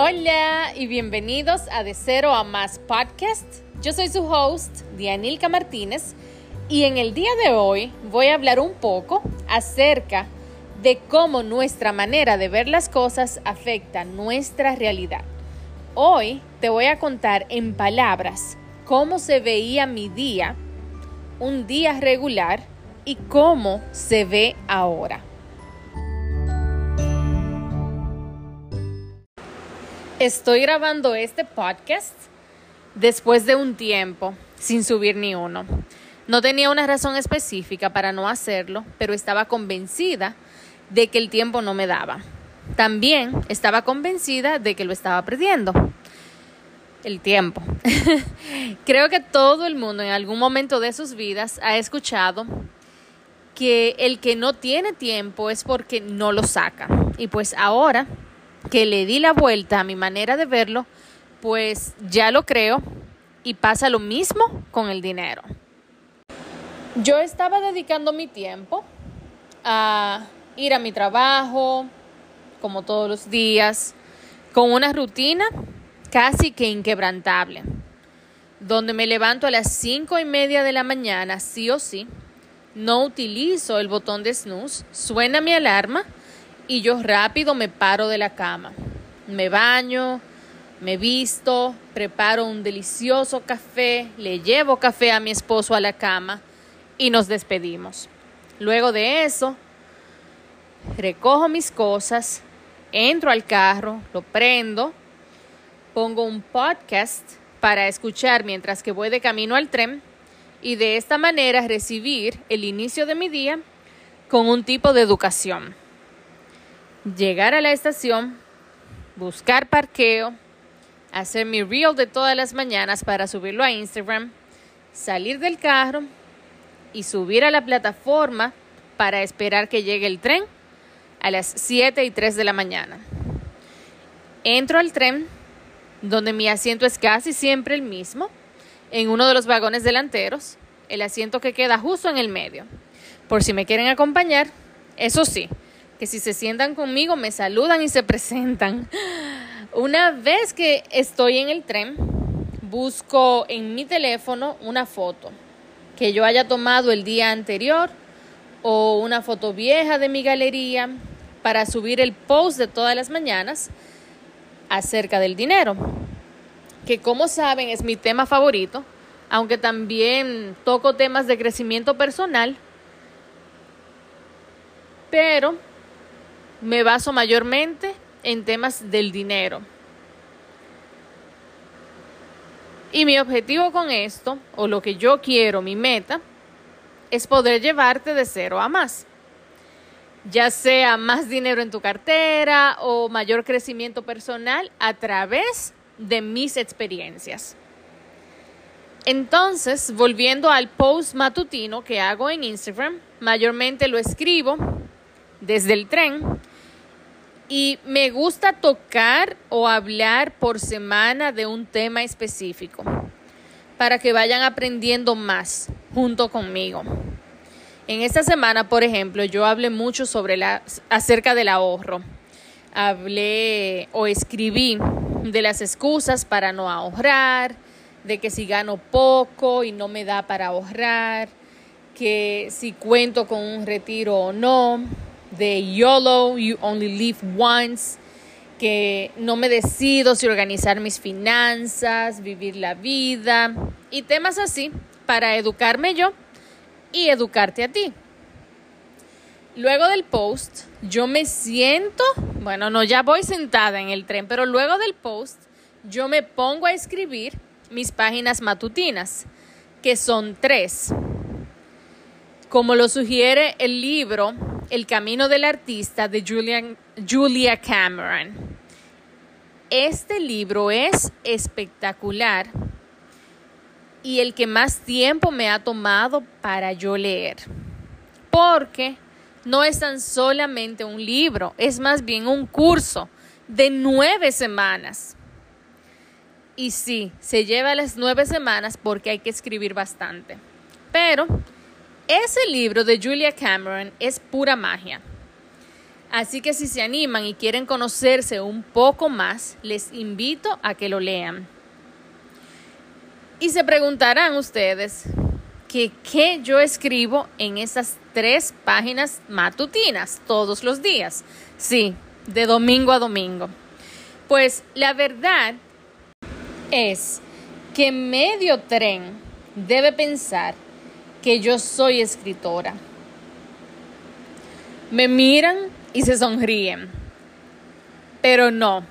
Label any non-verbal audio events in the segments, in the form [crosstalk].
Hola y bienvenidos a De Cero a Más Podcast. Yo soy su host, Dianilka Martínez, y en el día de hoy voy a hablar un poco acerca de cómo nuestra manera de ver las cosas afecta nuestra realidad. Hoy te voy a contar en palabras cómo se veía mi día, un día regular, y cómo se ve ahora. Estoy grabando este podcast después de un tiempo sin subir ni uno. No tenía una razón específica para no hacerlo, pero estaba convencida de que el tiempo no me daba. También estaba convencida de que lo estaba perdiendo. El tiempo. [laughs] Creo que todo el mundo en algún momento de sus vidas ha escuchado que el que no tiene tiempo es porque no lo saca. Y pues ahora que le di la vuelta a mi manera de verlo, pues ya lo creo y pasa lo mismo con el dinero. Yo estaba dedicando mi tiempo a ir a mi trabajo, como todos los días, con una rutina casi que inquebrantable, donde me levanto a las cinco y media de la mañana, sí o sí, no utilizo el botón de snooze, suena mi alarma y yo rápido me paro de la cama. Me baño, me visto, preparo un delicioso café, le llevo café a mi esposo a la cama y nos despedimos. Luego de eso, recojo mis cosas, entro al carro, lo prendo, pongo un podcast para escuchar mientras que voy de camino al tren y de esta manera recibir el inicio de mi día con un tipo de educación llegar a la estación, buscar parqueo, hacer mi reel de todas las mañanas para subirlo a Instagram, salir del carro y subir a la plataforma para esperar que llegue el tren a las 7 y 3 de la mañana. Entro al tren, donde mi asiento es casi siempre el mismo, en uno de los vagones delanteros, el asiento que queda justo en el medio. Por si me quieren acompañar, eso sí, que si se sientan conmigo me saludan y se presentan. Una vez que estoy en el tren, busco en mi teléfono una foto que yo haya tomado el día anterior o una foto vieja de mi galería para subir el post de todas las mañanas acerca del dinero, que como saben es mi tema favorito, aunque también toco temas de crecimiento personal, pero me baso mayormente en temas del dinero. Y mi objetivo con esto, o lo que yo quiero, mi meta, es poder llevarte de cero a más. Ya sea más dinero en tu cartera o mayor crecimiento personal a través de mis experiencias. Entonces, volviendo al post matutino que hago en Instagram, mayormente lo escribo desde el tren y me gusta tocar o hablar por semana de un tema específico para que vayan aprendiendo más junto conmigo. En esta semana, por ejemplo, yo hablé mucho sobre la acerca del ahorro. Hablé o escribí de las excusas para no ahorrar, de que si gano poco y no me da para ahorrar, que si cuento con un retiro o no, de YOLO, You Only Live Once, que no me decido si organizar mis finanzas, vivir la vida y temas así para educarme yo y educarte a ti. Luego del post, yo me siento, bueno, no, ya voy sentada en el tren, pero luego del post, yo me pongo a escribir mis páginas matutinas, que son tres. Como lo sugiere el libro el camino del artista de Julia Cameron. Este libro es espectacular y el que más tiempo me ha tomado para yo leer. Porque no es tan solamente un libro, es más bien un curso de nueve semanas. Y sí, se lleva las nueve semanas porque hay que escribir bastante. Pero ese libro de Julia Cameron es pura magia. Así que si se animan y quieren conocerse un poco más, les invito a que lo lean. Y se preguntarán ustedes que qué yo escribo en esas tres páginas matutinas todos los días. Sí, de domingo a domingo. Pues la verdad es que medio tren debe pensar que yo soy escritora. Me miran y se sonríen. Pero no,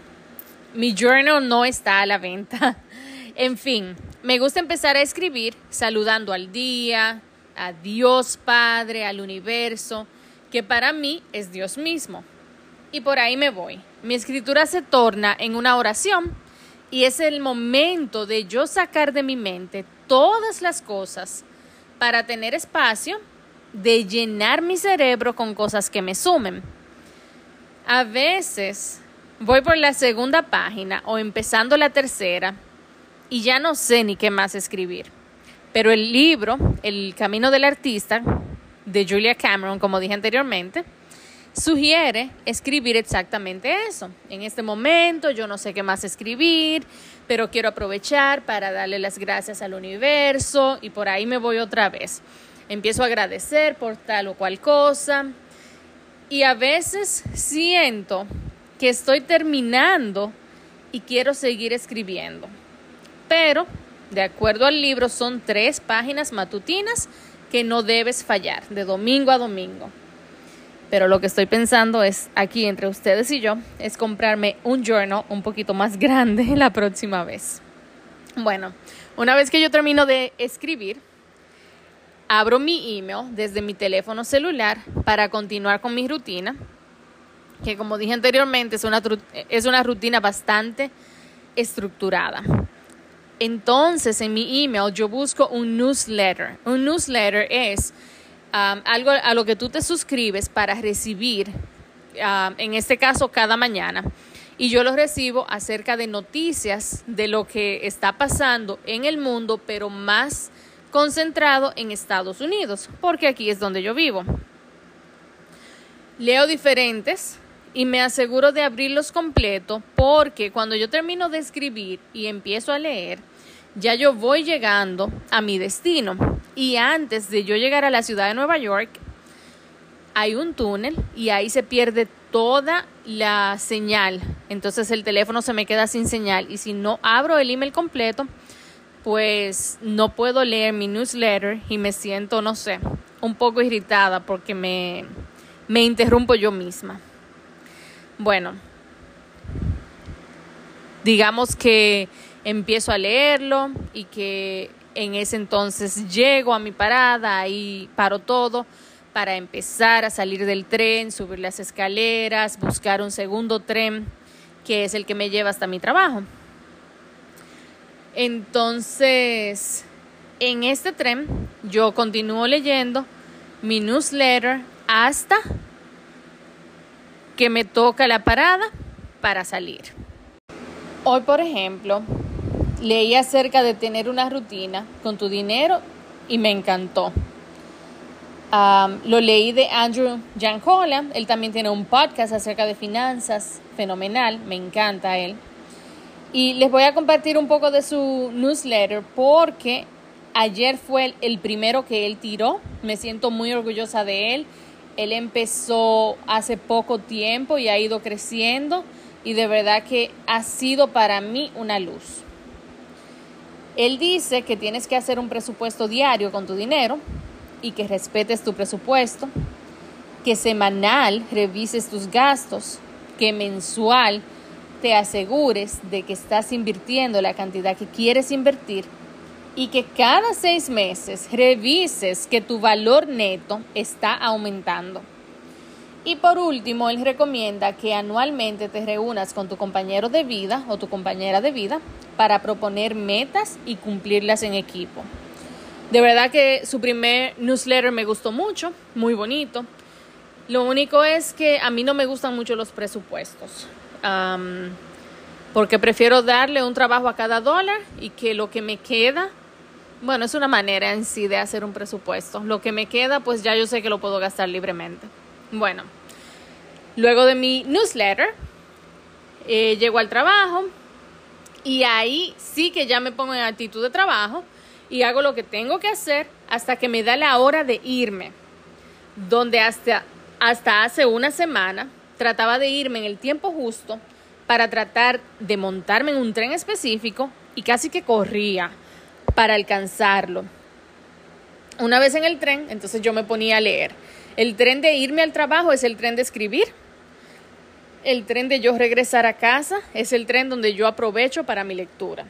mi journal no está a la venta. [laughs] En fin, me gusta empezar a escribir saludando al día, a Dios Padre, al universo, que para mí es Dios mismo. Y por ahí me voy. Mi escritura se torna en una oración y es el momento de yo sacar de mi mente todas las cosas para tener espacio de llenar mi cerebro con cosas que me sumen. A veces voy por la segunda página o empezando la tercera y ya no sé ni qué más escribir. Pero el libro, El Camino del Artista, de Julia Cameron, como dije anteriormente, sugiere escribir exactamente eso. En este momento yo no sé qué más escribir, pero quiero aprovechar para darle las gracias al universo y por ahí me voy otra vez. Empiezo a agradecer por tal o cual cosa, y a veces siento que estoy terminando y quiero seguir escribiendo. Pero, de acuerdo al libro, son tres páginas matutinas que no debes fallar, de domingo a domingo. Pero lo que estoy pensando es, aquí entre ustedes y yo, es comprarme un journal un poquito más [laughs] grande la próxima vez. Bueno, una vez que yo termino de escribir, abro mi email desde mi teléfono celular para continuar con mi rutina, que como dije anteriormente es una, es una rutina bastante estructurada. Entonces en mi email yo busco un newsletter. Un newsletter es algo a lo que tú te suscribes para recibir, en este caso cada mañana. Y yo lo recibo acerca de noticias de lo que está pasando en el mundo, pero más concentrado en Estados Unidos, porque aquí es donde yo vivo. Leo diferentes y me aseguro de abrirlos completo porque cuando yo termino de escribir y empiezo a leer, ya yo voy llegando a mi destino. Y antes de yo llegar a la ciudad de Nueva York, hay un túnel y ahí se pierde toda la señal. Entonces el teléfono se me queda sin señal y si no abro el email completo, pues no puedo leer mi newsletter y me siento, no sé, un poco irritada porque me, me interrumpo yo misma. Bueno, digamos que empiezo a leerlo y que en ese entonces llego a mi parada, y paro todo para empezar a salir del tren, subir las escaleras, buscar un segundo tren que es el que me lleva hasta mi trabajo. Entonces, en este tren yo continúo leyendo mi newsletter hasta que me toca la parada para salir. Hoy, por ejemplo, leí acerca de tener una rutina con tu dinero y me encantó. lo leí de Andrew Jancola, él también tiene un podcast acerca de finanzas, fenomenal, me encanta él. Y les voy a compartir un poco de su newsletter porque ayer fue el primero que él tiró. Me siento muy orgullosa de él. Él empezó hace poco tiempo y ha ido creciendo y de verdad que ha sido para mí una luz. Él dice que tienes que hacer un presupuesto diario con tu dinero y que respetes tu presupuesto, que semanal revises tus gastos, que mensual te asegures de que estás invirtiendo la cantidad que quieres invertir y que cada seis meses revises que tu valor neto está aumentando. Y por último, él recomienda que anualmente te reúnas con tu compañero de vida o tu compañera de vida para proponer metas y cumplirlas en equipo. De verdad que su primer newsletter me gustó mucho, muy bonito. Lo único es que a mí no me gustan mucho los presupuestos porque prefiero darle un trabajo a cada dólar y que lo que me queda, bueno, es una manera en sí de hacer un presupuesto. Lo que me queda, pues ya yo sé que lo puedo gastar libremente. Bueno, Luego de mi newsletter, eh, llego al trabajo y ahí sí que ya me pongo en actitud de trabajo y hago lo que tengo que hacer hasta que me da la hora de irme, donde hasta, hasta hace una semana trataba de irme en el tiempo justo para tratar de montarme en un tren específico y casi que corría para alcanzarlo. Una vez en el tren, entonces yo me ponía a leer. El tren de irme al trabajo es el tren de escribir. El tren de yo regresar a casa es el tren donde yo aprovecho para mi lectura.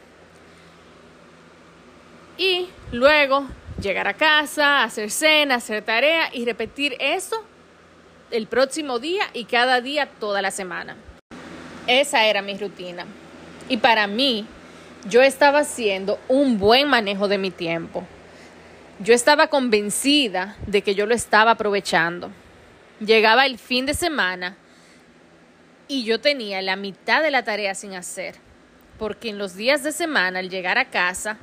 Y luego llegar a casa, hacer cena, hacer tarea y repetir eso el próximo día y cada día toda la semana. Esa era mi rutina. Y para mí, yo estaba haciendo un buen manejo de mi tiempo. Yo estaba convencida de que yo lo estaba aprovechando. Llegaba el fin de semana y yo tenía la mitad de la tarea sin hacer, porque en los días de semana, al llegar a casa,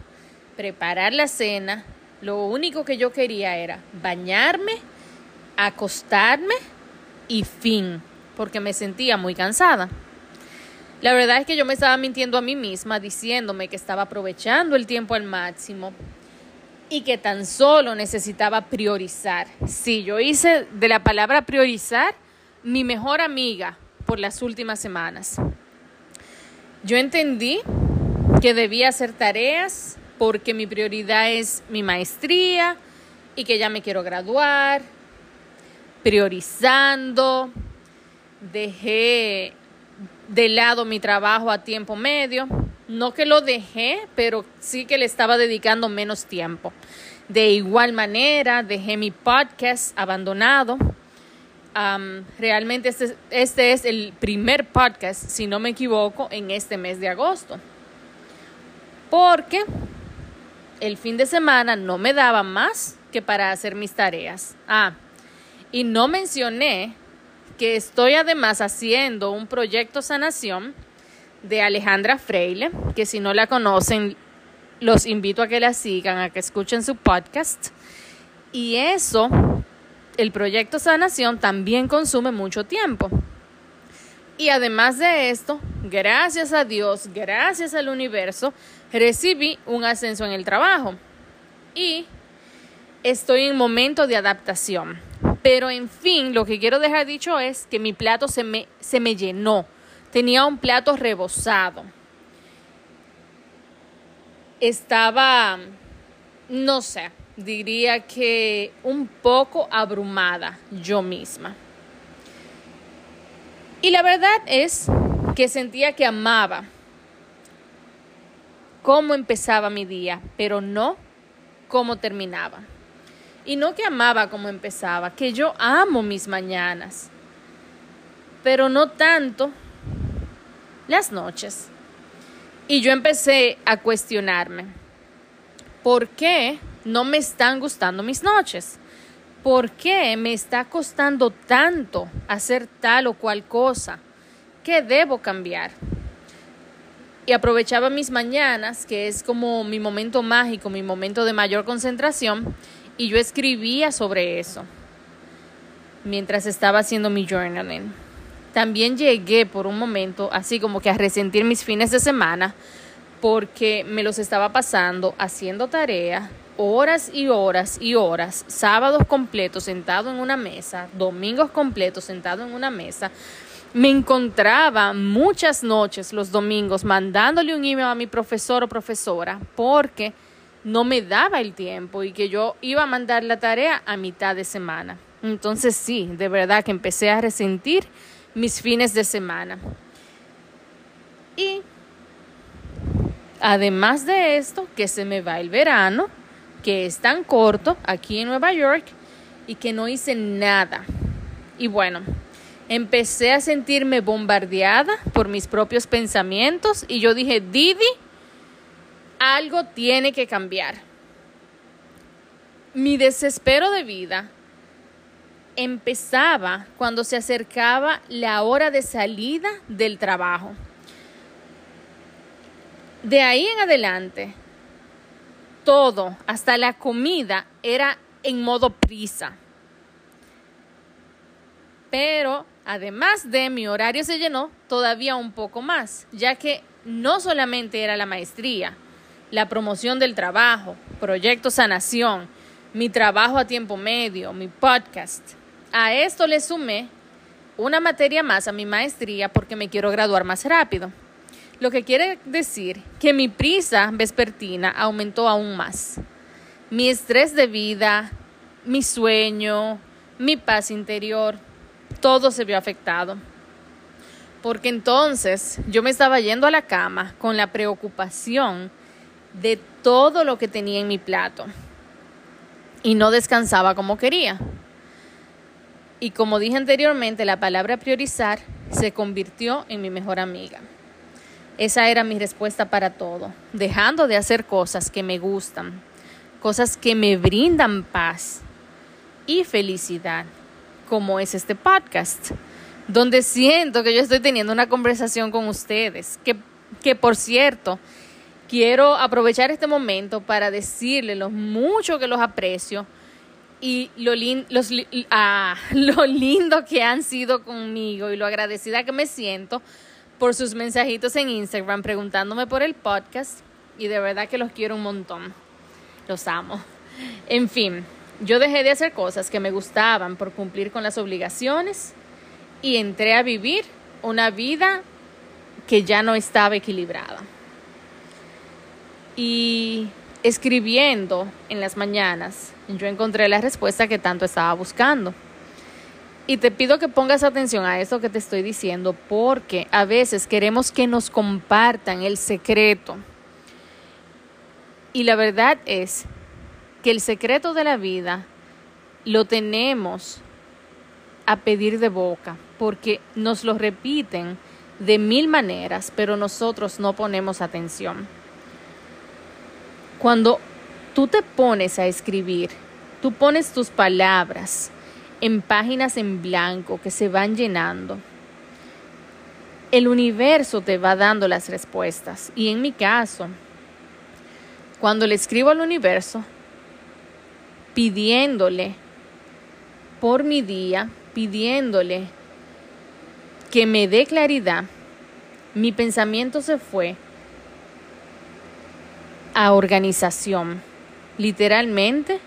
preparar la cena, lo único que yo quería era bañarme, acostarme y fin, porque me sentía muy cansada. La verdad es que yo me estaba mintiendo a mí misma diciéndome que estaba aprovechando el tiempo al máximo y que tan solo necesitaba priorizar. Sí, yo hice de la palabra priorizar mi mejor amiga por las últimas semanas. Yo entendí que debía hacer tareas porque mi prioridad es mi maestría y que ya me quiero graduar, priorizando, dejé de lado mi trabajo a tiempo medio, no que lo dejé, pero sí que le estaba dedicando menos tiempo. De igual manera, dejé mi podcast abandonado. Realmente este, este es el primer podcast, si no me equivoco, en este mes de agosto. Porque el fin de semana no me daba más que para hacer mis tareas. Ah, y no mencioné que estoy además haciendo un proyecto sanación de Alejandra Freile, que si no la conocen, los invito a que la sigan, a que escuchen su podcast. Y eso, el proyecto sanación también consume mucho tiempo. Y además de esto, gracias a Dios, gracias al universo, recibí un ascenso en el trabajo. Y estoy en momento de adaptación. Pero en fin, lo que quiero dejar dicho es que mi plato se me, se me llenó. Tenía un plato rebosado. Estaba, no sé, diría que un poco abrumada yo misma. Y la verdad es que sentía que amaba cómo empezaba mi día, pero no cómo terminaba. Y no que amaba cómo empezaba, que yo amo mis mañanas, pero no tanto las noches. Y yo empecé a cuestionarme, ¿por qué no me están gustando mis noches? ¿Por qué me está costando tanto hacer tal o cual cosa? ¿Qué debo cambiar? Y aprovechaba mis mañanas, que es como mi momento mágico, mi momento de mayor concentración, y yo escribía sobre eso mientras estaba haciendo mi journaling. También llegué por un momento así como que a resentir mis fines de semana porque me los estaba pasando haciendo tarea, horas y horas y horas, sábados completos sentado en una mesa, domingos completos sentado en una mesa. Me encontraba muchas noches los domingos mandándole un email a mi profesor o profesora porque no me daba el tiempo y que yo iba a mandar la tarea a mitad de semana. Entonces sí, de verdad que empecé a resentir mis fines de semana. Y además de esto, que se me va el verano, que es tan corto aquí en Nueva York y que no hice nada. Y bueno, empecé a sentirme bombardeada por mis propios pensamientos y yo dije, Didi, algo tiene que cambiar. Mi desespero de vida empezaba cuando se acercaba la hora de salida del trabajo. De ahí en adelante, todo, hasta la comida, era en modo prisa. Pero Además de mi horario se llenó todavía un poco más, ya que no solamente era la maestría, la promoción del trabajo, proyecto sanación, mi trabajo a tiempo medio, mi podcast. A esto le sumé una materia más a mi maestría porque me quiero graduar más rápido. Lo que quiere decir que mi prisa vespertina aumentó aún más. Mi estrés de vida, mi sueño, mi paz interior, todo se vio afectado. Porque entonces yo me estaba yendo a la cama con la preocupación de todo lo que tenía en mi plato y no descansaba como quería. Y como dije anteriormente, la palabra priorizar se convirtió en mi mejor amiga. Esa era mi respuesta para todo, dejando de hacer cosas que me gustan, cosas que me brindan paz y felicidad, como es este podcast, donde siento que yo estoy teniendo una conversación con ustedes, que, que por cierto, quiero aprovechar este momento para decirles lo mucho que los aprecio y lo, los, ah, [laughs] lo lindo que han sido conmigo y lo agradecida que me siento por sus mensajitos en Instagram preguntándome por el podcast y de verdad que los quiero un montón. Los amo. En fin, yo dejé de hacer cosas que me gustaban por cumplir con las obligaciones y entré a vivir una vida que ya no estaba equilibrada. Y escribiendo en las mañanas, yo encontré la respuesta que tanto estaba buscando. Y te pido que pongas atención a eso que te estoy diciendo porque a veces queremos que nos compartan el secreto. Y la verdad es que el secreto de la vida lo tenemos a pedir de boca porque nos lo repiten de mil maneras, pero nosotros no ponemos atención. Cuando tú te pones a escribir, tú pones tus palabras en páginas en blanco que se van llenando. El universo te va dando las respuestas. Y en mi caso, cuando le escribo al universo, pidiéndole por mi día, pidiéndole que me dé claridad, mi pensamiento se fue a organización. Literalmente,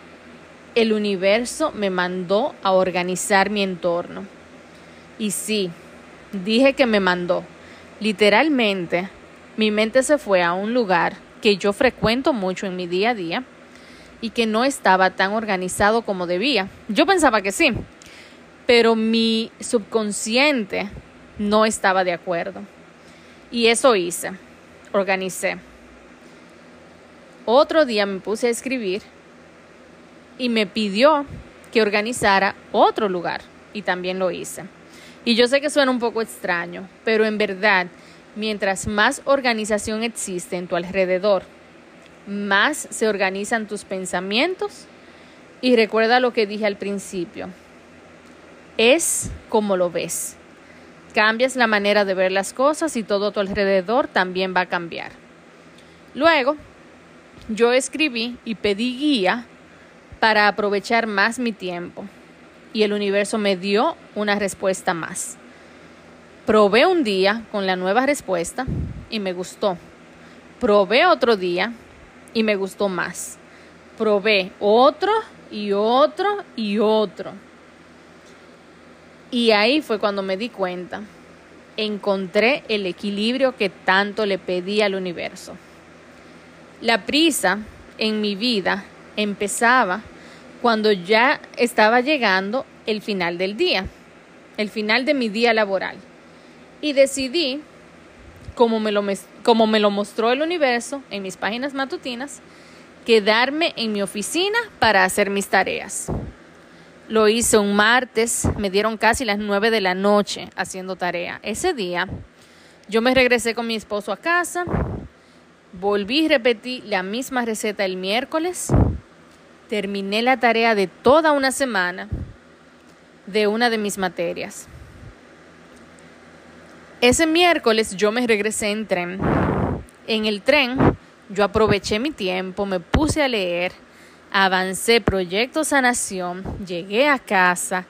el universo me mandó a organizar mi entorno. Y sí, dije que me mandó. Literalmente, mi mente se fue a un lugar que yo frecuento mucho en mi día a día y que no estaba tan organizado como debía. Yo pensaba que sí, pero mi subconsciente no estaba de acuerdo. Y eso hice, organicé. Otro día me puse a escribir y me pidió que organizara otro lugar y también lo hice. Y yo sé que suena un poco extraño, pero en verdad, mientras más organización existe en tu alrededor, más se organizan tus pensamientos y recuerda lo que dije al principio. Es como lo ves. Cambias la manera de ver las cosas y todo tu alrededor también va a cambiar. Luego, yo escribí y pedí guía para aprovechar más mi tiempo y el universo me dio una respuesta más. Probé un día con la nueva respuesta y me gustó. Probé otro día y me gustó más. Probé otro y otro y otro. Y ahí fue cuando me di cuenta. Encontré el equilibrio que tanto le pedí al universo. La prisa en mi vida empezaba cuando ya estaba llegando el final del día, el final de mi día laboral. Y decidí, como me lo, como me lo mostró el universo en mis páginas matutinas, quedarme en mi oficina para hacer mis tareas. Lo hice un martes, me dieron casi las nueve de la noche haciendo tarea. Ese día yo me regresé con mi esposo a casa, Volví y repetí la misma receta el miércoles. Terminé la tarea de toda una semana de una de mis materias. Ese miércoles yo me regresé en tren. En el tren yo aproveché mi tiempo, me puse a leer, avancé proyecto sanación, llegué a casa,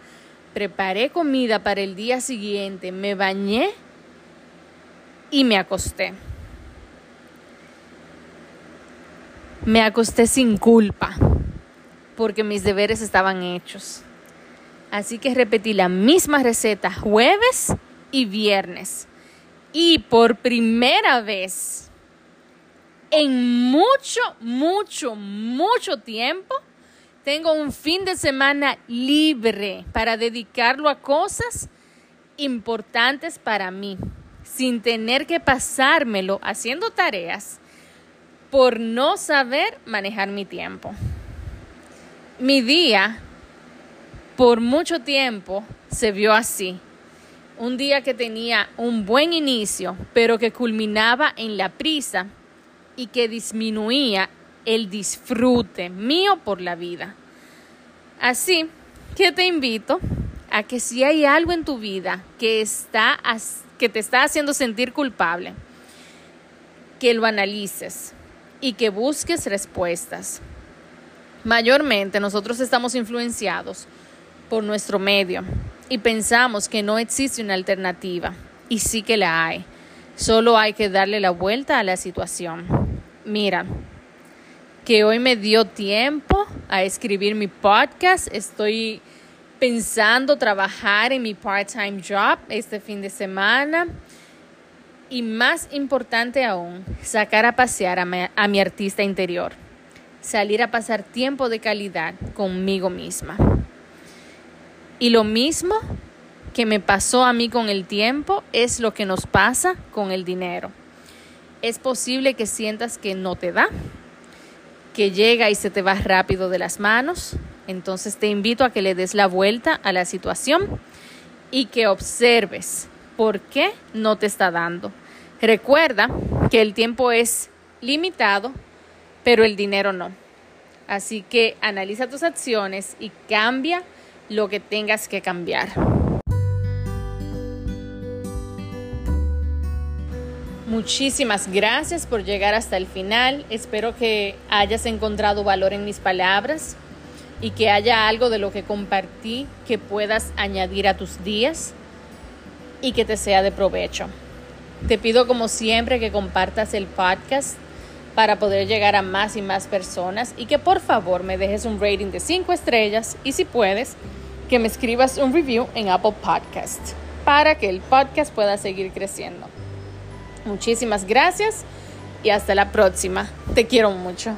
preparé comida para el día siguiente, me bañé y me acosté. Me acosté sin culpa porque mis deberes estaban hechos. Así que repetí la misma receta jueves y viernes. Y por primera vez en mucho, mucho, mucho tiempo, tengo un fin de semana libre para dedicarlo a cosas importantes para mí, sin tener que pasármelo haciendo tareas por no saber manejar mi tiempo. Mi día, por mucho tiempo, se vio así. Un día que tenía un buen inicio, pero que culminaba en la prisa y que disminuía el disfrute mío por la vida. Así que te invito a que si hay algo en tu vida que, está, que te está haciendo sentir culpable, que lo analices y que busques respuestas. Mayormente nosotros estamos influenciados por nuestro medio y pensamos que no existe una alternativa y sí que la hay. Solo hay que darle la vuelta a la situación. Mira, que hoy me dio tiempo a escribir mi podcast. Estoy pensando trabajar en mi part-time job este fin de semana. Y más importante aún, sacar a pasear a mi, artista interior. Salir a pasar tiempo de calidad conmigo misma. Y lo mismo que me pasó a mí con el tiempo es lo que nos pasa con el dinero. Es posible que sientas que no te da, que llega y se te va rápido de las manos. Entonces te invito a que le des la vuelta a la situación y que observes por qué no te está dando. Recuerda que el tiempo es limitado, pero el dinero no. Así que analiza tus acciones y cambia lo que tengas que cambiar. Muchísimas gracias por llegar hasta el final. Espero que hayas encontrado valor en mis palabras y que haya algo de lo que compartí que puedas añadir a tus días y que te sea de provecho. Te pido como siempre que compartas el podcast para poder llegar a más y más personas y que por favor me dejes un rating de 5 estrellas y si puedes que me escribas un review en Apple Podcast para que el podcast pueda seguir creciendo. Muchísimas gracias y hasta la próxima. Te quiero mucho.